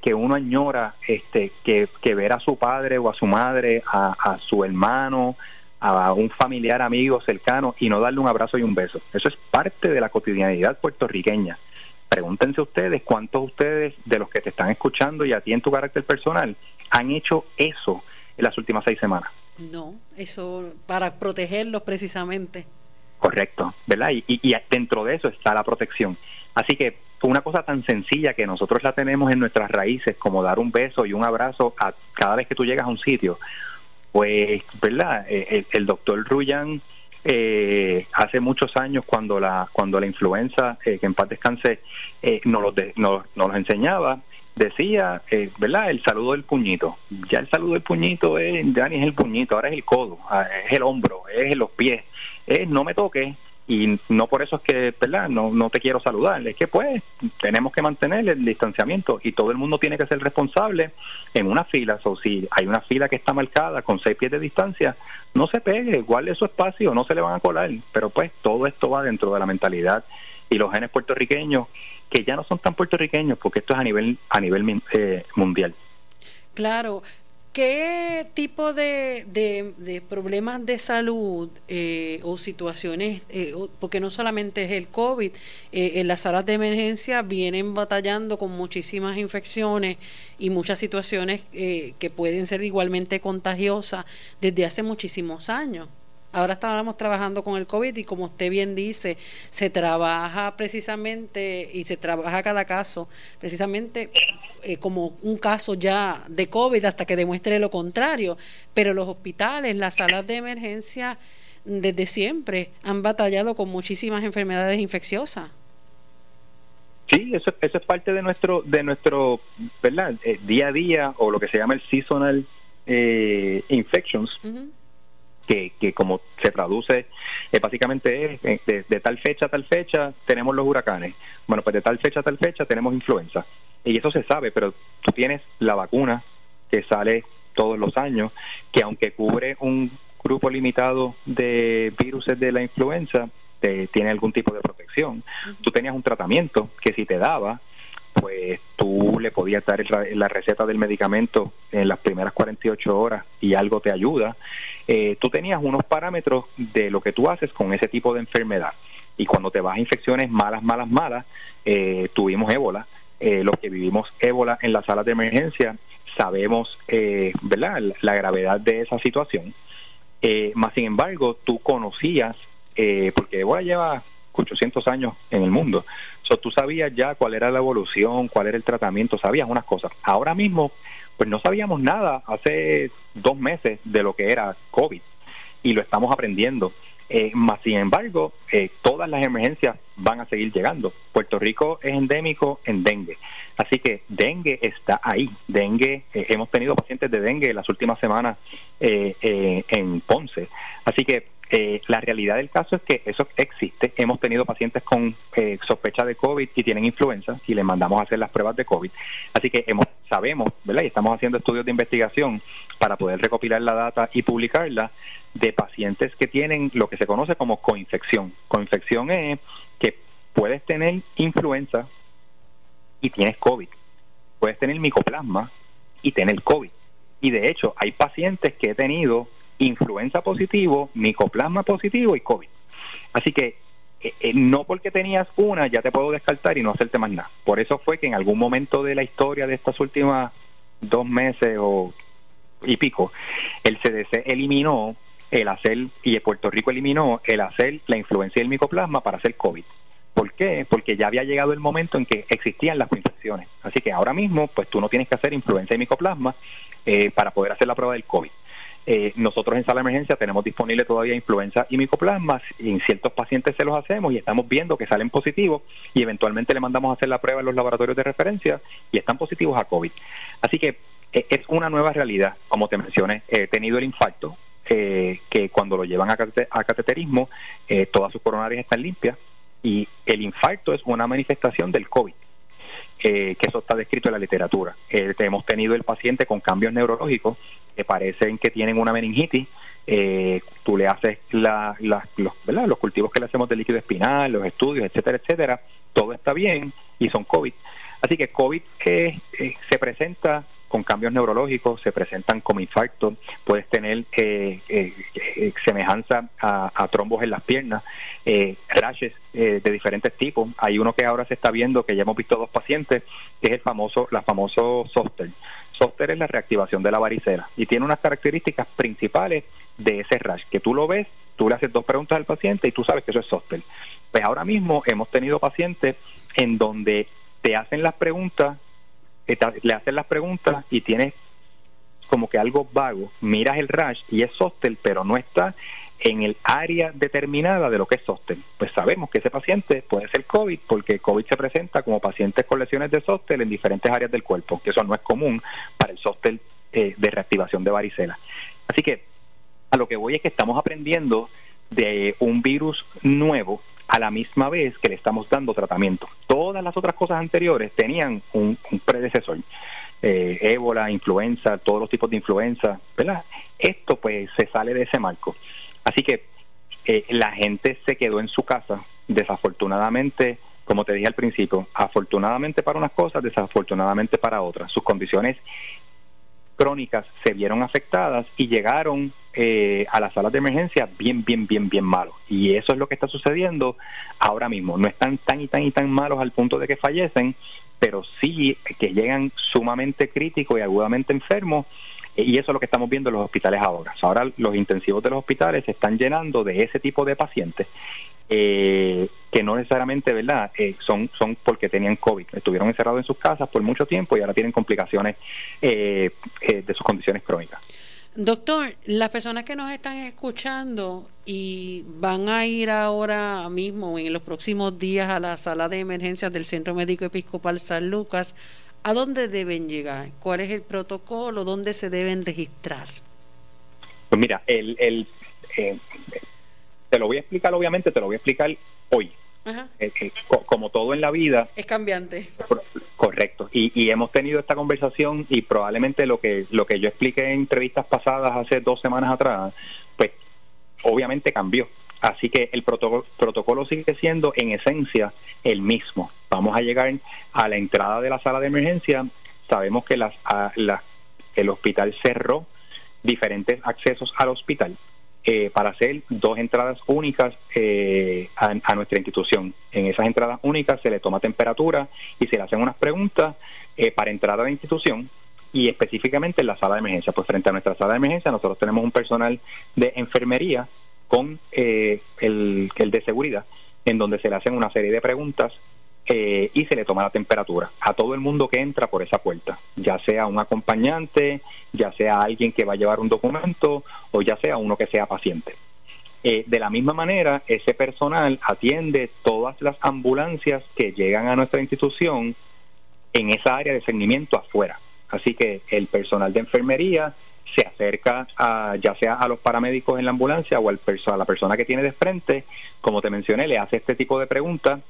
[SPEAKER 2] que, uno añora este, que, ver a su padre o a su madre, a, su hermano, a un familiar amigo cercano y no darle un abrazo y un beso. Eso es parte de la cotidianidad puertorriqueña. Pregúntense ustedes cuántos ustedes de los que te están escuchando y a ti en tu carácter personal han hecho eso en las últimas seis semanas.
[SPEAKER 1] No, eso para protegerlos precisamente.
[SPEAKER 2] Correcto, ¿verdad? Y, y dentro de eso está la protección. Así que una cosa tan sencilla que nosotros la tenemos en nuestras raíces, como dar un beso y un abrazo a cada vez que tú llegas a un sitio, pues, ¿verdad? Eh, el, doctor Ruyan eh, hace muchos años cuando la cuando la influenza, eh, que en paz descanse, eh, nos, los nos, nos enseñaba, decía, eh, ¿verdad? El saludo del puñito. Ya el saludo del puñito es, ya ni es el puñito, ahora es el codo, ah, es el hombro, es los pies, es no me toques. Y no por eso es que, ¿verdad? No, no te quiero saludar. Es que, pues, tenemos que mantener el distanciamiento y todo el mundo tiene que ser responsable en una fila. O si hay una fila que está marcada con seis pies de distancia, no se pegue, guarde su espacio, no se le van a colar. Pero, pues, todo esto va dentro de la mentalidad y los genes puertorriqueños que ya no son tan puertorriqueños porque esto es a nivel a nivel eh, mundial.
[SPEAKER 1] Claro. ¿Qué tipo de, de, problemas de salud eh, o situaciones, eh, porque no solamente es el COVID, en las salas de emergencia vienen batallando con muchísimas infecciones y muchas situaciones que pueden ser igualmente contagiosas desde hace muchísimos años? Ahora estábamos trabajando con el COVID y como usted bien dice, se trabaja precisamente y se trabaja cada caso precisamente eh, como un caso ya de COVID hasta que demuestre lo contrario. Pero los hospitales, las salas de emergencia, desde siempre han batallado con muchísimas enfermedades infecciosas.
[SPEAKER 2] Sí, eso, eso es parte de nuestro, de nuestro ¿verdad? Eh, día a día o lo que se llama el seasonal eh, infections que, que como se traduce, eh, básicamente es eh, de, tal fecha a tal fecha tenemos los huracanes. Bueno, pues de tal fecha a tal fecha tenemos influenza. Y eso se sabe, pero tú tienes la vacuna que sale todos los años, que aunque cubre un grupo limitado de virus de la influenza, tiene algún tipo de protección. Tú tenías un tratamiento que si te daba, pues tú le podías dar la receta del medicamento en las primeras 48 horas y algo te ayuda. Eh, tú tenías unos parámetros de lo que tú haces con ese tipo de enfermedad. Y cuando te vas a infecciones malas, malas, malas, eh, tuvimos ébola. Eh, los que vivimos ébola en las salas de emergencia sabemos ¿verdad? La, gravedad de esa situación. más sin embargo, tú conocías, porque ébola lleva 800 años en el mundo. Tú sabías ya cuál era la evolución, cuál era el tratamiento, sabías unas cosas. Ahora mismo, pues no sabíamos nada hace dos meses de lo que era COVID y lo estamos aprendiendo. Eh, sin embargo, eh, todas las emergencias van a seguir llegando. Puerto Rico es endémico en dengue, así que dengue está ahí. Dengue, eh, hemos tenido pacientes de dengue las últimas semanas en Ponce, así que eh, la realidad del caso es que eso existe. Hemos tenido pacientes con eh, sospecha de COVID y tienen influenza y les mandamos a hacer las pruebas de COVID. Así que hemos, sabemos, ¿verdad? Y estamos haciendo estudios de investigación para poder recopilar la data y publicarla de pacientes que tienen lo que se conoce como coinfección. Coinfección es que puedes tener influenza y tienes COVID. Puedes tener micoplasma y tener COVID. Y de hecho, hay pacientes que he tenido influenza positivo, micoplasma positivo y COVID. Así que eh, eh, no porque tenías una ya te puedo descartar y no hacerte más nada. Por eso fue que en algún momento de la historia de estas últimas dos meses o y pico, el CDC eliminó el hacer, y Puerto Rico eliminó el hacer la influencia del micoplasma para hacer COVID. ¿Por qué? Porque ya había llegado el momento en que existían las infecciones. Así que ahora mismo, pues tú no tienes que hacer influencia y micoplasma eh, para poder hacer la prueba del COVID. Eh, nosotros en sala de emergencia tenemos disponible todavía influenza y micoplasmas y en ciertos pacientes se los hacemos y estamos viendo que salen positivos y eventualmente le mandamos a hacer la prueba en los laboratorios de referencia y están positivos a COVID. Así que eh, es una nueva realidad, como te mencioné, he tenido el infarto, eh, que cuando lo llevan a, a cateterismo, todas sus coronarias están limpias y el infarto es una manifestación del COVID. Que eso está descrito en la literatura. hemos tenido el paciente con cambios neurológicos que parecen que tienen una meningitis, eh, tú le haces la, los, los cultivos que le hacemos de líquido espinal, los estudios, etcétera, etcétera, todo está bien y son COVID. Así que COVID eh, eh, se presenta con cambios neurológicos, se presentan como infarto, puedes tener semejanza a, trombos en las piernas, rashes de diferentes tipos. Hay uno que ahora se está viendo, que ya hemos visto dos pacientes, que es el famoso, la famoso zoster Zoster es la reactivación de la varicela y tiene unas características principales de ese rash, que tú lo ves, tú le haces dos preguntas al paciente y tú sabes que eso es zoster. Pues ahora mismo hemos tenido pacientes en donde te hacen las preguntas, le hacen las preguntas y tienes como que algo vago, miras el rash y es sóster, pero no está en el área determinada de lo que es sóster. Pues sabemos que ese paciente puede ser COVID porque COVID se presenta como pacientes con lesiones de sóster en diferentes áreas del cuerpo, que eso no es común para el sóster eh, de reactivación de varicela. Así que a lo que voy es que estamos aprendiendo de un virus nuevo a la misma vez que le estamos dando tratamiento. Todas las otras cosas anteriores tenían un, predecesor. Eh, ébola, influenza, todos los tipos de influenza, ¿verdad? Esto pues se sale de ese marco. Así que eh, la gente se quedó en su casa, desafortunadamente, como te dije al principio, afortunadamente para unas cosas, desafortunadamente para otras. Sus condiciones crónicas se vieron afectadas y llegaron eh, a las salas de emergencia bien, bien, bien, bien malos. Y eso es lo que está sucediendo ahora mismo. No están tan y tan y tan malos al punto de que fallecen, pero sí que llegan sumamente críticos y agudamente enfermos y eso es lo que estamos viendo en los hospitales ahora. Ahora los intensivos de los hospitales se están llenando de ese tipo de pacientes eh, que no necesariamente, ¿verdad? Eh, son, son porque tenían COVID. Estuvieron encerrados en sus casas por mucho tiempo y ahora tienen complicaciones eh, de sus condiciones crónicas.
[SPEAKER 1] Doctor, las personas que nos están escuchando y van a ir ahora mismo, en los próximos días, a la sala de emergencias del Centro Médico Episcopal San Lucas, ¿A dónde deben llegar? ¿Cuál es el protocolo? ¿Dónde se deben registrar?
[SPEAKER 2] Pues mira, el, el eh, te lo voy a explicar, obviamente, te lo voy a explicar hoy. Eh, eh, como todo en la vida.
[SPEAKER 1] Es cambiante.
[SPEAKER 2] Correcto. Y, y, hemos tenido esta conversación y probablemente lo que, lo que yo expliqué en entrevistas pasadas hace dos semanas atrás, pues obviamente cambió. Así que el protocolo, protocolo sigue siendo en esencia el mismo. Vamos a llegar a la entrada de la sala de emergencia. Sabemos que las, el hospital cerró diferentes accesos al hospital eh, para hacer dos entradas únicas eh, a, nuestra institución. En esas entradas únicas se le toma temperatura y se le hacen unas preguntas eh, para entrar a la institución y específicamente en la sala de emergencia. Pues frente a nuestra sala de emergencia nosotros tenemos un personal de enfermería con eh, el de seguridad, en donde se le hacen una serie de preguntas eh, y se le toma la temperatura a todo el mundo que entra por esa puerta, ya sea un acompañante, ya sea alguien que va a llevar un documento o ya sea uno que sea paciente. Eh, de la misma manera, ese personal atiende todas las ambulancias que llegan a nuestra institución en esa área de seguimiento afuera. Así que el personal de enfermería se acerca a, ya sea a los paramédicos en la ambulancia o al a la persona que tiene de frente, como te mencioné, le hace este tipo de preguntas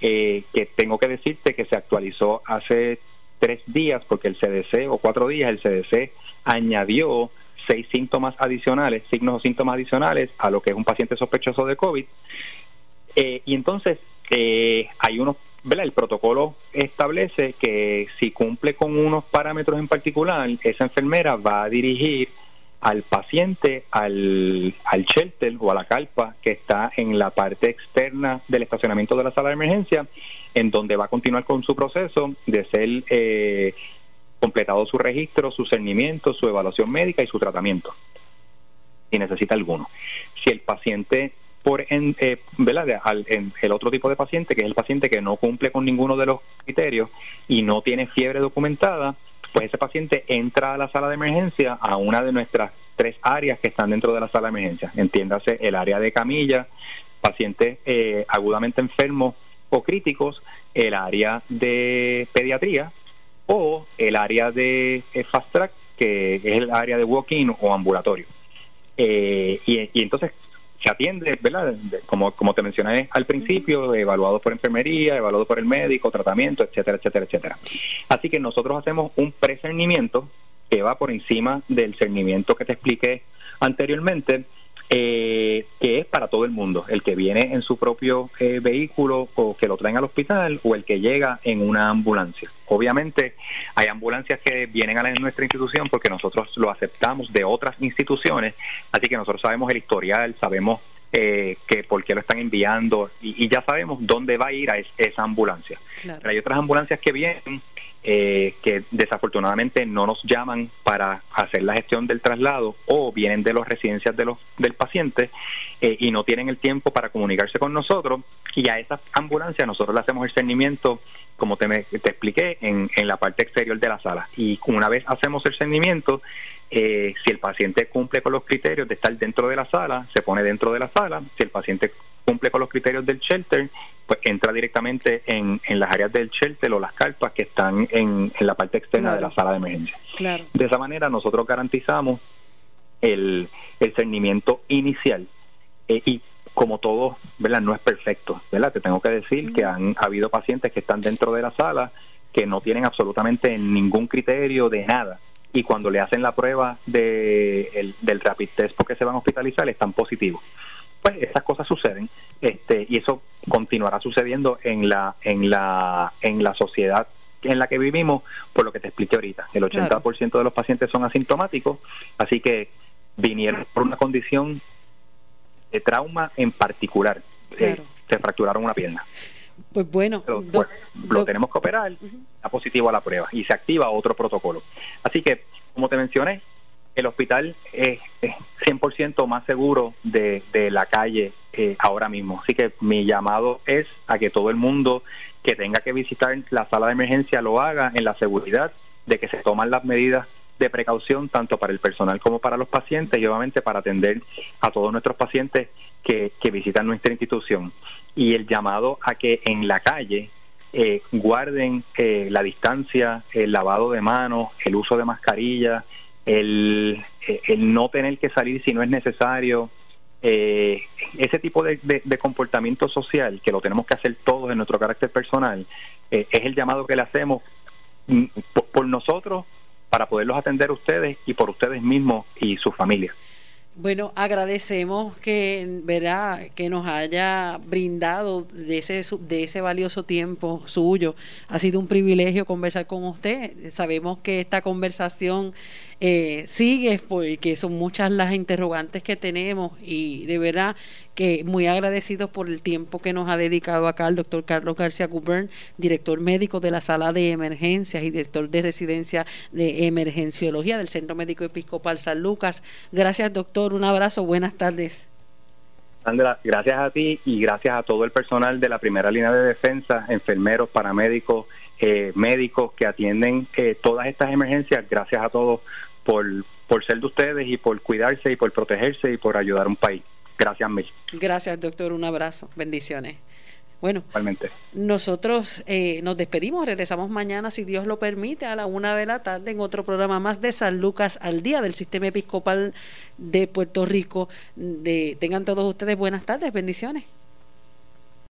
[SPEAKER 2] eh, que tengo que decirte que se actualizó hace tres días porque el CDC o cuatro días el CDC añadió seis síntomas adicionales, signos o síntomas adicionales a lo que es un paciente sospechoso de COVID. Eh, y entonces eh, hay unos el protocolo establece que si cumple con unos parámetros en particular, esa enfermera va a dirigir al paciente al, al shelter o a la carpa que está en la parte externa del estacionamiento de la sala de emergencia, en donde va a continuar con su proceso de ser eh, completado su registro, su cernimiento, su evaluación médica y su tratamiento, si necesita alguno. Si el paciente por en, eh, en el otro tipo de paciente, que es el paciente que no cumple con ninguno de los criterios y no tiene fiebre documentada, pues ese paciente entra a la sala de emergencia a una de nuestras tres áreas que están dentro de la sala de emergencia. Entiéndase el área de camilla, pacientes eh, agudamente enfermos o críticos, el área de pediatría o el área de eh, fast track, que es el área de walk-in o ambulatorio. Eh, y, y, entonces se atiende, ¿verdad? Como, como te mencioné al principio, evaluado por enfermería, evaluado por el médico, tratamiento, etcétera, etcétera, etcétera. Así que nosotros hacemos un precernimiento que va por encima del cernimiento que te expliqué anteriormente, eh, que es para todo el mundo, el que viene en su propio eh, vehículo o que lo traen al hospital o el que llega en una ambulancia. Obviamente hay ambulancias que vienen a nuestra institución porque nosotros lo aceptamos de otras instituciones, así que nosotros sabemos el historial, sabemos eh, que por qué lo están enviando y, ya sabemos dónde va a ir a esa ambulancia. Pero hay otras ambulancias que vienen eh, que desafortunadamente no nos llaman para hacer la gestión del traslado o vienen de las residencias de los, del paciente eh, y no tienen el tiempo para comunicarse con nosotros y a esas ambulancias nosotros le hacemos el cernimiento como te, te expliqué, en, en, la parte exterior de la sala. Y una vez hacemos el cernimiento, eh, si el paciente cumple con los criterios de estar dentro de la sala, se pone dentro de la sala. Si el paciente cumple con los criterios del shelter, pues entra directamente en, en las áreas del shelter o las carpas que están en, en la parte externa de la sala de emergencia. De esa manera nosotros garantizamos el, el cernimiento inicial eh, y como todo, ¿verdad? No es perfecto, ¿verdad? Te tengo que decir que han habido pacientes que están dentro de la sala que no tienen absolutamente ningún criterio de nada y cuando le hacen la prueba de, del rapid test porque se van a hospitalizar están positivos. Pues esas cosas suceden este, y eso continuará sucediendo en la, en la, en la sociedad en la que vivimos, por lo que te expliqué ahorita. El 80% de los pacientes son asintomáticos, así que vinieron por una condición de trauma en particular. Eh, se fracturaron una pierna.
[SPEAKER 1] Pues bueno,
[SPEAKER 2] lo tenemos que operar, está positivo a la prueba y se activa otro protocolo. Así que, como te mencioné, el hospital es, 100% más seguro de, la calle eh, ahora mismo. Así que mi llamado es a que todo el mundo que tenga que visitar la sala de emergencia lo haga en la seguridad de que se toman las medidas de precaución tanto para el personal como para los pacientes y obviamente para atender a todos nuestros pacientes que, visitan nuestra institución. Y el llamado a que en la calle eh, guarden eh, la distancia, el lavado de manos, el uso de mascarilla, el, eh, no tener que salir si no es necesario, ese tipo de, comportamiento social que lo tenemos que hacer todos en nuestro carácter personal, es el llamado que le hacemos mm, por, nosotros para poderlos atender ustedes y por ustedes mismos y sus familias.
[SPEAKER 1] Bueno, agradecemos que, verá, que nos haya brindado de ese, de ese valioso tiempo suyo. Ha sido un privilegio conversar con usted. Sabemos que esta conversación eh, sigue porque son muchas las interrogantes que tenemos y de verdad que muy agradecidos por el tiempo que nos ha dedicado acá el doctor Carlos García Gubern, director médico de la sala de emergencias y director de residencia de emergenciología del Centro Médico Episcopal San Lucas. Gracias doctor, un abrazo, buenas tardes.
[SPEAKER 2] Sandra, gracias a ti y gracias a todo el personal de la primera línea de defensa, enfermeros, paramédicos, eh, médicos que atienden eh, todas estas emergencias. Gracias a todos por, por ser de ustedes y por cuidarse y por protegerse y por ayudar a un país. Gracias mil.
[SPEAKER 1] Gracias, doctor. Un abrazo. Bendiciones. Bueno, nosotros eh, nos despedimos, regresamos mañana, si Dios lo permite, a la una de la tarde en otro programa más de San Lucas al día del Sistema Episcopal de Puerto Rico. De, tengan todos ustedes buenas tardes, bendiciones.